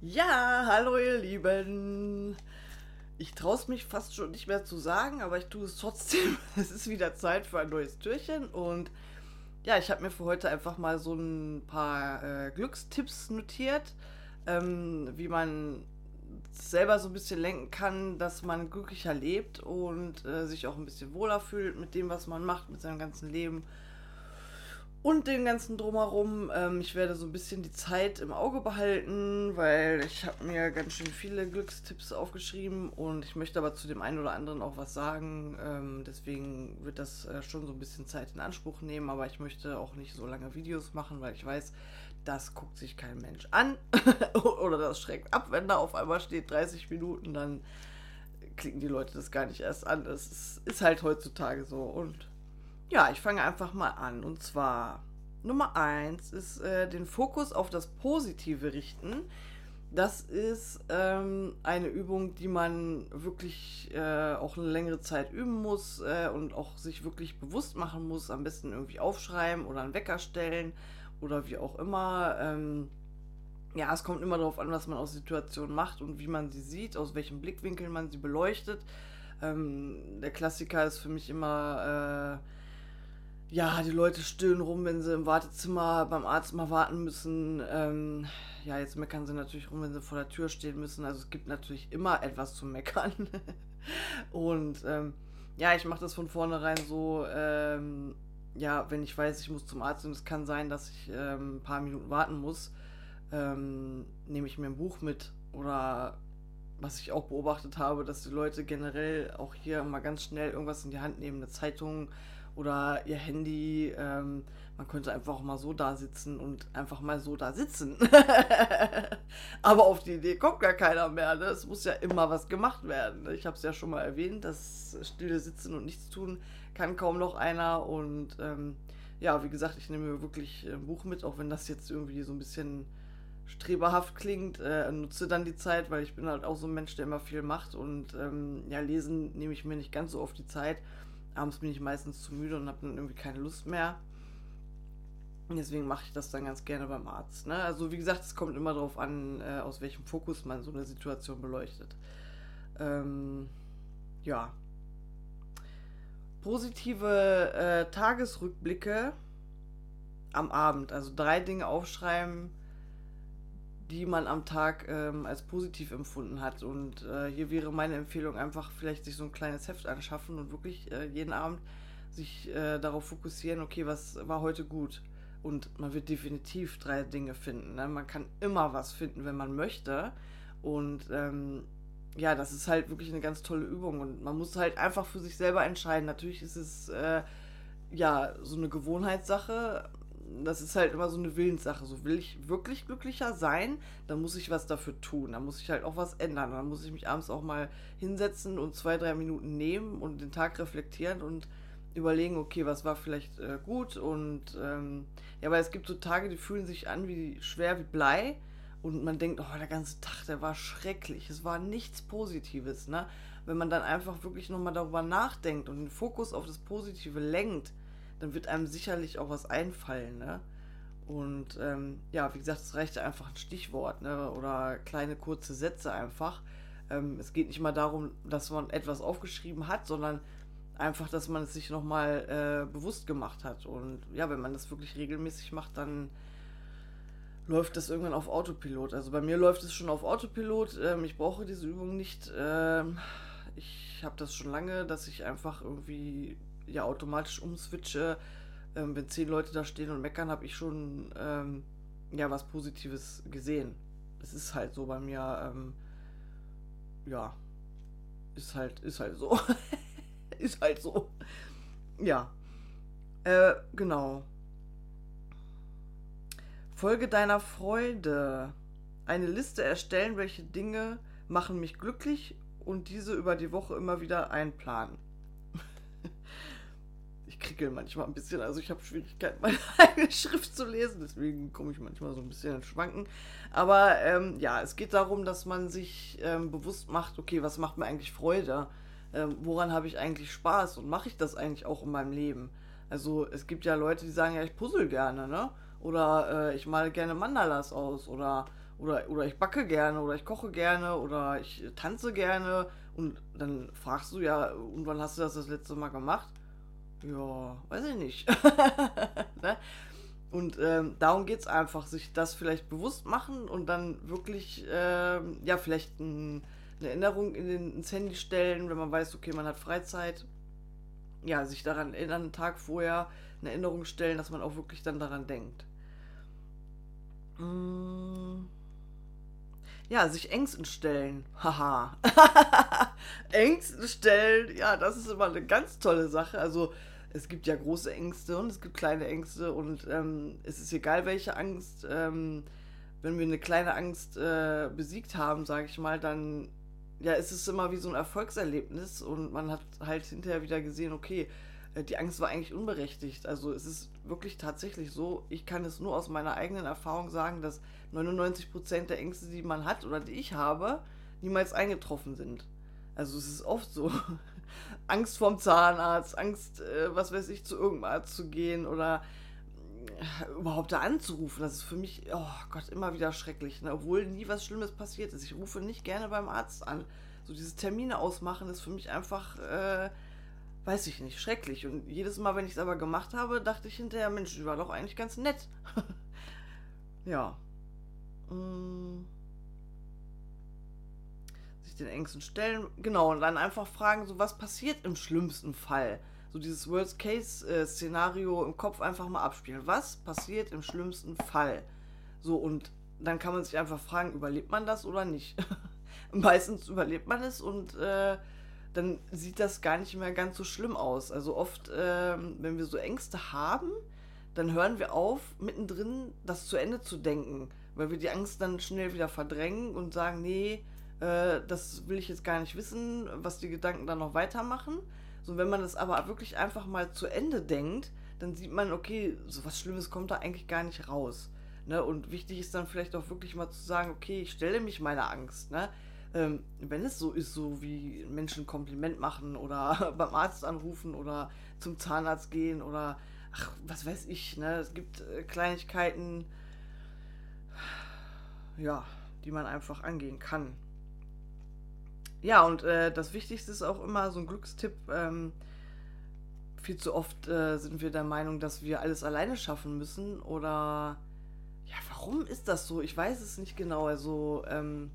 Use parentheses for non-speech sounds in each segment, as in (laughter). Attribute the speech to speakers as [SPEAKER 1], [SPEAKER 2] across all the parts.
[SPEAKER 1] Ja, hallo ihr Lieben. Ich traue es mich fast schon nicht mehr zu sagen, aber ich tue es trotzdem. (laughs) Es ist wieder Zeit für ein neues Türchen und ja, ich habe mir für heute einfach mal so ein paar äh, Glückstipps notiert, ähm, wie man selber so ein bisschen lenken kann, dass man glücklicher lebt und äh, sich auch ein bisschen wohler fühlt mit dem, was man macht, mit seinem ganzen Leben und den ganzen drumherum. Ähm, ich werde so ein bisschen die Zeit im Auge behalten, weil ich habe mir ganz schön viele Glückstipps aufgeschrieben und ich möchte aber zu dem einen oder anderen auch was sagen. Ähm, deswegen wird das äh, schon so ein bisschen Zeit in Anspruch nehmen, aber ich möchte auch nicht so lange Videos machen, weil ich weiß, das guckt sich kein Mensch an (laughs) oder das schreckt ab, wenn da auf einmal steht 30 Minuten, dann klicken die Leute das gar nicht erst an. Das ist, ist halt heutzutage so und ja, ich fange einfach mal an. Und zwar Nummer eins ist äh, den Fokus auf das Positive richten. Das ist ähm, eine Übung, die man wirklich äh, auch eine längere Zeit üben muss äh, und auch sich wirklich bewusst machen muss. Am besten irgendwie aufschreiben oder einen Wecker stellen oder wie auch immer. Ähm, ja, es kommt immer darauf an, was man aus Situationen macht und wie man sie sieht, aus welchem Blickwinkel man sie beleuchtet. Ähm, der Klassiker ist für mich immer äh, ja, die Leute stöhnen rum, wenn sie im Wartezimmer beim Arzt mal warten müssen. Ähm, ja, jetzt meckern sie natürlich rum, wenn sie vor der Tür stehen müssen. Also es gibt natürlich immer etwas zu meckern. (laughs) und ähm, ja, ich mache das von vornherein so, ähm, ja, wenn ich weiß, ich muss zum Arzt und es kann sein, dass ich ähm, ein paar Minuten warten muss, ähm, nehme ich mir ein Buch mit oder was ich auch beobachtet habe, dass die Leute generell auch hier mal ganz schnell irgendwas in die Hand nehmen, eine Zeitung oder ihr Handy. Ähm, man könnte einfach mal so da sitzen und einfach mal so da sitzen. (laughs) Aber auf die Idee kommt gar keiner mehr. Ne? Es muss ja immer was gemacht werden. Ich habe es ja schon mal erwähnt, das stille Sitzen und nichts tun kann kaum noch einer. Und ähm, ja, wie gesagt, ich nehme wirklich ein Buch mit, auch wenn das jetzt irgendwie so ein bisschen streberhaft klingt, äh, nutze dann die Zeit, weil ich bin halt auch so ein Mensch, der immer viel macht und ähm, ja, lesen nehme ich mir nicht ganz so oft die Zeit abends bin ich meistens zu müde und habe dann irgendwie keine Lust mehr. Deswegen mache ich das dann ganz gerne beim Arzt. Ne? Also wie gesagt, es kommt immer darauf an, äh, aus welchem Fokus man so eine Situation beleuchtet. Ähm, ja. Positive äh, Tagesrückblicke am Abend. Also drei Dinge aufschreiben, die man am Tag ähm, als positiv empfunden hat. Und äh, hier wäre meine Empfehlung einfach vielleicht sich so ein kleines Heft anschaffen und wirklich äh, jeden Abend sich äh, darauf fokussieren, okay, was war heute gut? Und man wird definitiv drei Dinge finden. Ne? Man kann immer was finden, wenn man möchte. Und ähm, ja, das ist halt wirklich eine ganz tolle Übung. Und man muss halt einfach für sich selber entscheiden. Natürlich ist es äh, ja so eine Gewohnheitssache das ist halt immer so eine Willenssache. So will ich wirklich glücklicher sein, dann muss ich was dafür tun. Dann muss ich halt auch was ändern. Dann muss ich mich abends auch mal hinsetzen und zwei, drei Minuten nehmen und den Tag reflektieren und überlegen, okay, was war vielleicht äh, gut und ähm, ja, weil es gibt so Tage, die fühlen sich an wie schwer wie Blei und man denkt, oh, der ganze Tag, der war schrecklich. Es war nichts Positives, ne? Wenn man dann einfach wirklich nochmal darüber nachdenkt und den Fokus auf das Positive lenkt, dann wird einem sicherlich auch was einfallen, ne? Und ähm, ja, wie gesagt, es reicht einfach ein Stichwort, ne? Oder kleine kurze Sätze einfach. Ähm, es geht nicht mal darum, dass man etwas aufgeschrieben hat, sondern einfach, dass man es sich nochmal äh, bewusst gemacht hat. Und ja, wenn man das wirklich regelmäßig macht, dann läuft das irgendwann auf Autopilot. Also bei mir läuft es schon auf Autopilot. Ähm, ich brauche diese Übung nicht. Ähm, ich habe das schon lange, dass ich einfach irgendwie ja automatisch umswitche. Ähm, wenn zehn Leute da stehen und meckern, habe ich schon ähm, ja was Positives gesehen. Das ist halt so bei mir. Ähm, ja, ist halt, ist halt so. (laughs) ist halt so. Ja. Äh, genau. Folge deiner Freude. Eine Liste erstellen, welche Dinge machen mich glücklich und diese über die Woche immer wieder einplanen ich manchmal ein bisschen. Also ich habe Schwierigkeiten, (laughs) meine eigene Schrift zu lesen. Deswegen komme ich manchmal so ein bisschen ins Schwanken. Aber ähm, ja, es geht darum, dass man sich ähm, bewusst macht, okay, was macht mir eigentlich Freude? Ähm, woran habe ich eigentlich Spaß? Und mache ich das eigentlich auch in meinem Leben? Also es gibt ja Leute, die sagen, ja, ich puzzle gerne, ne? Oder äh, ich male gerne Mandalas aus oder oder, oder ich backe gerne oder ich koche gerne oder ich tanze gerne und dann fragst du ja, und wann hast du das das letzte Mal gemacht? Ja, weiß ich nicht. (laughs) ne? Und ähm, darum geht es einfach, sich das vielleicht bewusst machen und dann wirklich, ähm, ja, vielleicht ein, eine Erinnerung in den, ins Handy stellen, wenn man weiß, okay, man hat Freizeit. Ja, sich daran erinnern, einen Tag vorher eine Erinnerung stellen, dass man auch wirklich dann daran denkt. Mm. Ja, sich Ängsten stellen. Haha. (laughs) Ängsten stellen, ja, das ist immer eine ganz tolle Sache. Also es gibt ja große Ängste und es gibt kleine Ängste und ähm, es ist egal, welche Angst. Ähm, wenn wir eine kleine Angst äh, besiegt haben, sage ich mal, dann ja, ist es immer wie so ein Erfolgserlebnis und man hat halt hinterher wieder gesehen, okay, die Angst war eigentlich unberechtigt. Also es ist wirklich tatsächlich so, ich kann es nur aus meiner eigenen Erfahrung sagen, dass 99% der Ängste, die man hat oder die ich habe, niemals eingetroffen sind. Also es ist oft so. (laughs) Angst vorm Zahnarzt, Angst, äh, was weiß ich, zu irgendeinem Arzt zu gehen oder äh, überhaupt da anzurufen. Das ist für mich, oh Gott, immer wieder schrecklich. Ne? Obwohl nie was Schlimmes passiert ist. Ich rufe nicht gerne beim Arzt an. So dieses Termine ausmachen ist für mich einfach, äh, weiß ich nicht, schrecklich. Und jedes Mal, wenn ich es aber gemacht habe, dachte ich hinterher, Mensch, die war doch eigentlich ganz nett. (laughs) ja. Mmh den Ängsten stellen. Genau, und dann einfach fragen, so was passiert im schlimmsten Fall? So dieses Worst-Case-Szenario im Kopf einfach mal abspielen. Was passiert im schlimmsten Fall? So, und dann kann man sich einfach fragen, überlebt man das oder nicht? (laughs) Meistens überlebt man es und äh, dann sieht das gar nicht mehr ganz so schlimm aus. Also oft, äh, wenn wir so Ängste haben, dann hören wir auf, mittendrin das zu Ende zu denken, weil wir die Angst dann schnell wieder verdrängen und sagen, nee, äh, das will ich jetzt gar nicht wissen, was die Gedanken dann noch weitermachen. So, wenn man das aber wirklich einfach mal zu Ende denkt, dann sieht man, okay, so was Schlimmes kommt da eigentlich gar nicht raus. Ne? Und wichtig ist dann vielleicht auch wirklich mal zu sagen, okay, ich stelle mich meiner Angst. Ne? Ähm, wenn es so ist, so wie Menschen Kompliment machen oder (laughs) beim Arzt anrufen oder zum Zahnarzt gehen oder ach, was weiß ich, ne? Es gibt äh, Kleinigkeiten, ja, die man einfach angehen kann. Ja, und äh, das Wichtigste ist auch immer so ein Glückstipp. Ähm, viel zu oft äh, sind wir der Meinung, dass wir alles alleine schaffen müssen. Oder ja, warum ist das so? Ich weiß es nicht genau. Also, ähm,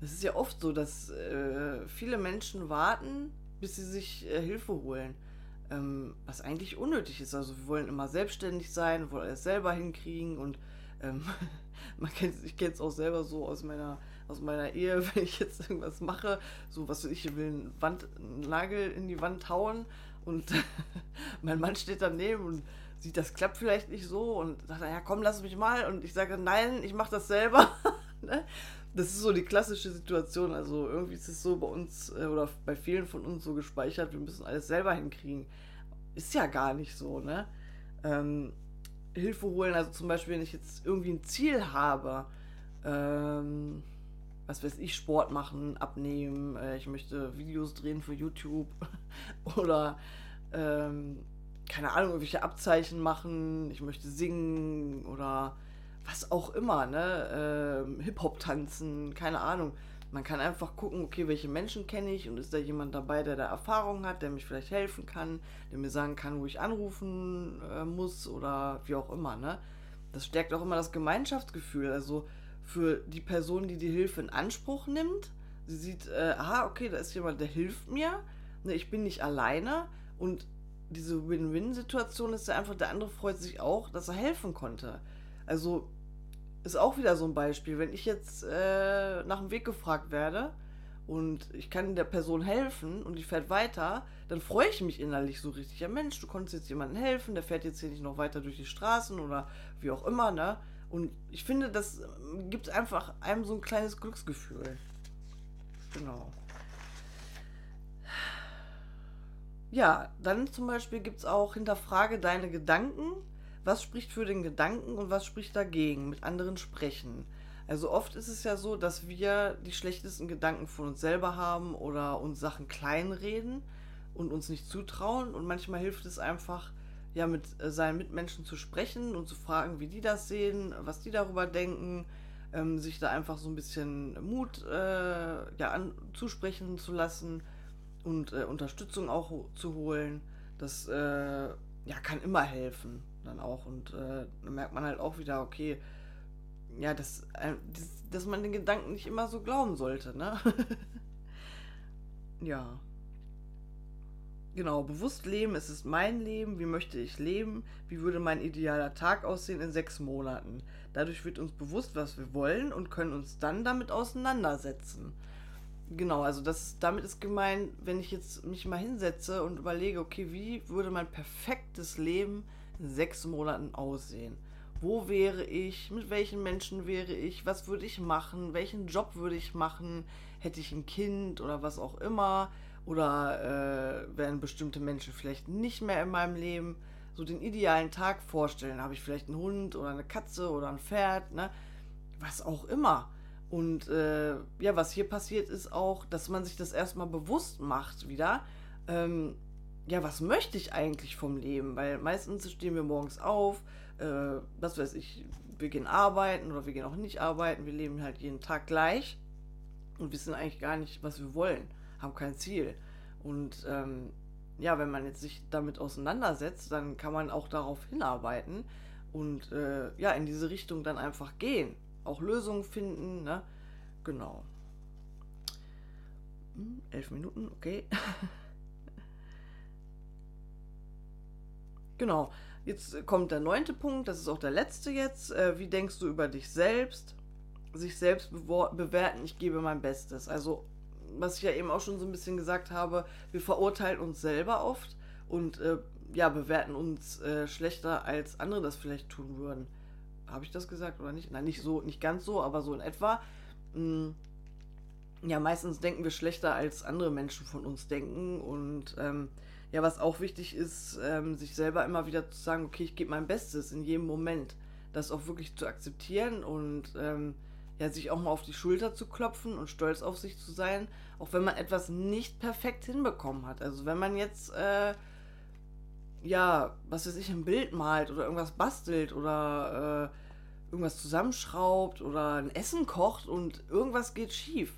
[SPEAKER 1] es ist ja oft so, dass äh, viele Menschen warten, bis sie sich äh, Hilfe holen. Ähm, was eigentlich unnötig ist. Also wir wollen immer selbstständig sein, wollen alles selber hinkriegen und ähm, (laughs) man kennt, ich kenne es auch selber so aus meiner aus meiner Ehe, (laughs) wenn ich jetzt irgendwas mache, so was ich will, einen, Wand, einen Nagel in die Wand hauen und (laughs) mein Mann steht daneben und sieht, das klappt vielleicht nicht so und sagt, ja komm, lass mich mal und ich sage, nein, ich mache das selber. Ne? das ist so die klassische Situation. Also irgendwie ist es so bei uns äh, oder bei vielen von uns so gespeichert, wir müssen alles selber hinkriegen. Ist ja gar nicht so, ne? Ähm, Hilfe holen, also zum Beispiel, wenn ich jetzt irgendwie ein Ziel habe, ähm, was weiß ich, Sport machen, abnehmen, äh, ich möchte Videos drehen für YouTube (laughs) oder ähm, keine Ahnung, irgendwelche Abzeichen machen, ich möchte singen oder was auch immer, ne? Ähm, Hip-Hop tanzen, keine Ahnung. Man kann einfach gucken, okay, welche Menschen kenne ich und ist da jemand dabei, der da Erfahrung hat, der mich vielleicht helfen kann, der mir sagen kann, wo ich anrufen äh, muss oder wie auch immer, ne? Das stärkt auch immer das Gemeinschaftsgefühl. Also für die Person, die die Hilfe in Anspruch nimmt. Sie sieht, äh, aha, okay, da ist jemand, der hilft mir. Ne, ich bin nicht alleine. Und diese Win-Win-Situation ist ja einfach, der andere freut sich auch, dass er helfen konnte. Also ist auch wieder so ein Beispiel. Wenn ich jetzt äh, nach dem Weg gefragt werde und ich kann der Person helfen und die fährt weiter, dann freue ich mich innerlich so richtig. Ja Mensch, du konntest jetzt jemandem helfen, der fährt jetzt hier nicht noch weiter durch die Straßen oder wie auch immer, ne? Und ich finde, das gibt einfach einem so ein kleines Glücksgefühl. Genau. Ja, dann zum Beispiel gibt es auch hinterfrage deine Gedanken. Was spricht für den Gedanken und was spricht dagegen? Mit anderen sprechen. Also oft ist es ja so, dass wir die schlechtesten Gedanken von uns selber haben oder uns Sachen kleinreden und uns nicht zutrauen. Und manchmal hilft es einfach, ja, mit äh, seinen Mitmenschen zu sprechen und zu fragen, wie die das sehen, was die darüber denken. ähm, sich da einfach so ein bisschen Mut äh, ja, an, zusprechen zu lassen und äh, Unterstützung auch zu holen. Das äh, ja, kann immer helfen dann auch. Und äh, dann merkt man halt auch wieder, okay, ja, dass, äh, dass, dass man den Gedanken nicht immer so glauben sollte, ne? (laughs) ja. Genau, bewusst leben, es ist mein Leben, wie möchte ich leben, wie würde mein idealer Tag aussehen in sechs Monaten. Dadurch wird uns bewusst, was wir wollen und können uns dann damit auseinandersetzen. Genau, also das damit ist gemeint, wenn ich jetzt mich mal hinsetze und überlege, okay, wie würde mein perfektes Leben in sechs Monaten aussehen? Wo wäre ich? Mit welchen Menschen wäre ich? Was würde ich machen? Welchen Job würde ich machen? Hätte ich ein Kind oder was auch immer? Oder äh, werden bestimmte Menschen vielleicht nicht mehr in meinem Leben? So den idealen Tag vorstellen. Habe ich vielleicht einen Hund oder eine Katze oder ein Pferd, ne? Was auch immer. Und äh, ja, was hier passiert ist auch, dass man sich das erstmal bewusst macht wieder. Ähm, ja, was möchte ich eigentlich vom Leben? Weil meistens stehen wir morgens auf, äh, was weiß ich, wir gehen arbeiten oder wir gehen auch nicht arbeiten, wir leben halt jeden Tag gleich und wissen eigentlich gar nicht, was wir wollen haben kein Ziel. Und ähm, ja, wenn man jetzt sich damit auseinandersetzt, dann kann man auch darauf hinarbeiten und äh, ja, in diese Richtung dann einfach gehen. Auch Lösungen finden, ne? Genau. Hm, elf Minuten, okay. (laughs) genau. Jetzt kommt der neunte Punkt, das ist auch der letzte jetzt. Äh, wie denkst du über dich selbst? Sich selbst bewerten, ich gebe mein Bestes. Also was ich ja eben auch schon so ein bisschen gesagt habe, wir verurteilen uns selber oft und äh, ja, bewerten uns äh, schlechter, als andere das vielleicht tun würden. Habe ich das gesagt oder nicht? Nein, nicht so, nicht ganz so, aber so in etwa. Hm, ja, meistens denken wir schlechter, als andere Menschen von uns denken. Und ähm, ja, was auch wichtig ist, ähm, sich selber immer wieder zu sagen, okay, ich gebe mein Bestes in jedem Moment. Das auch wirklich zu akzeptieren und ähm, ja, sich auch mal auf die Schulter zu klopfen und stolz auf sich zu sein, auch wenn man etwas nicht perfekt hinbekommen hat. Also wenn man jetzt, äh, ja, was weiß ich, ein Bild malt oder irgendwas bastelt oder äh, irgendwas zusammenschraubt oder ein Essen kocht und irgendwas geht schief,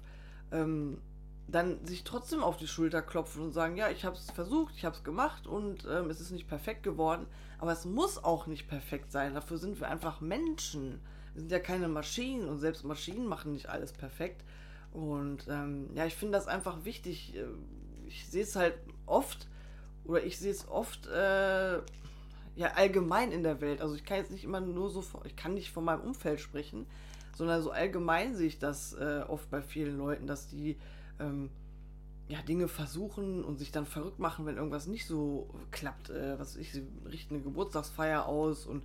[SPEAKER 1] ähm, dann sich trotzdem auf die Schulter klopfen und sagen, ja, ich habe es versucht, ich habe es gemacht und ähm, es ist nicht perfekt geworden, aber es muss auch nicht perfekt sein. Dafür sind wir einfach Menschen wir sind ja keine Maschinen und selbst Maschinen machen nicht alles perfekt. Und ähm, ja, ich finde das einfach wichtig. Äh, ich sehe es halt oft, oder ich sehe es oft, äh, ja, allgemein in der Welt. Also ich kann jetzt nicht immer nur so, ich kann nicht von meinem Umfeld sprechen, sondern so allgemein sehe ich das äh, oft bei vielen Leuten, dass die ähm, ja, Dinge versuchen und sich dann verrückt machen, wenn irgendwas nicht so klappt. Äh, was ich, sie richten eine Geburtstagsfeier aus und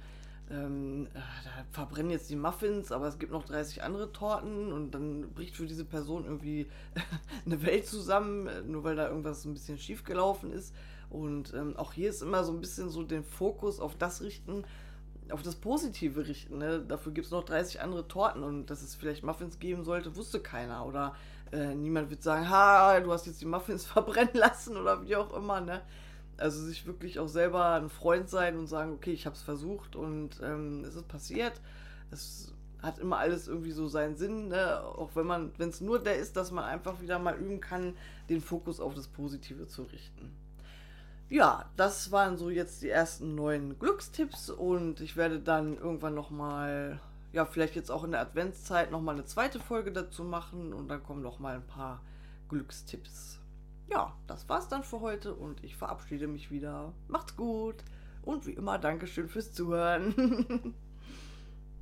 [SPEAKER 1] ähm, äh, da verbrennen jetzt die Muffins, aber es gibt noch 30 andere Torten und dann bricht für diese Person irgendwie (laughs) eine Welt zusammen, nur weil da irgendwas ein bisschen schief gelaufen ist. Und ähm, auch hier ist immer so ein bisschen so den Fokus auf das richten, auf das Positive richten. Ne? Dafür gibt es noch 30 andere Torten und dass es vielleicht Muffins geben sollte, wusste keiner. Oder äh, niemand wird sagen, ha, du hast jetzt die Muffins (laughs) verbrennen lassen oder wie auch immer. Ne? Also sich wirklich auch selber ein Freund sein und sagen, okay, ich habe es versucht und ähm, es ist passiert. Es hat immer alles irgendwie so seinen Sinn, ne? auch wenn man, wenn es nur der ist, dass man einfach wieder mal üben kann, den Fokus auf das Positive zu richten. Ja, das waren so jetzt die ersten neuen Glückstipps und ich werde dann irgendwann nochmal, ja, vielleicht jetzt auch in der Adventszeit nochmal eine zweite Folge dazu machen und dann kommen nochmal ein paar Glückstipps ja, das war's dann für heute und ich verabschiede mich wieder. Macht's gut und wie immer Dankeschön fürs Zuhören. (laughs)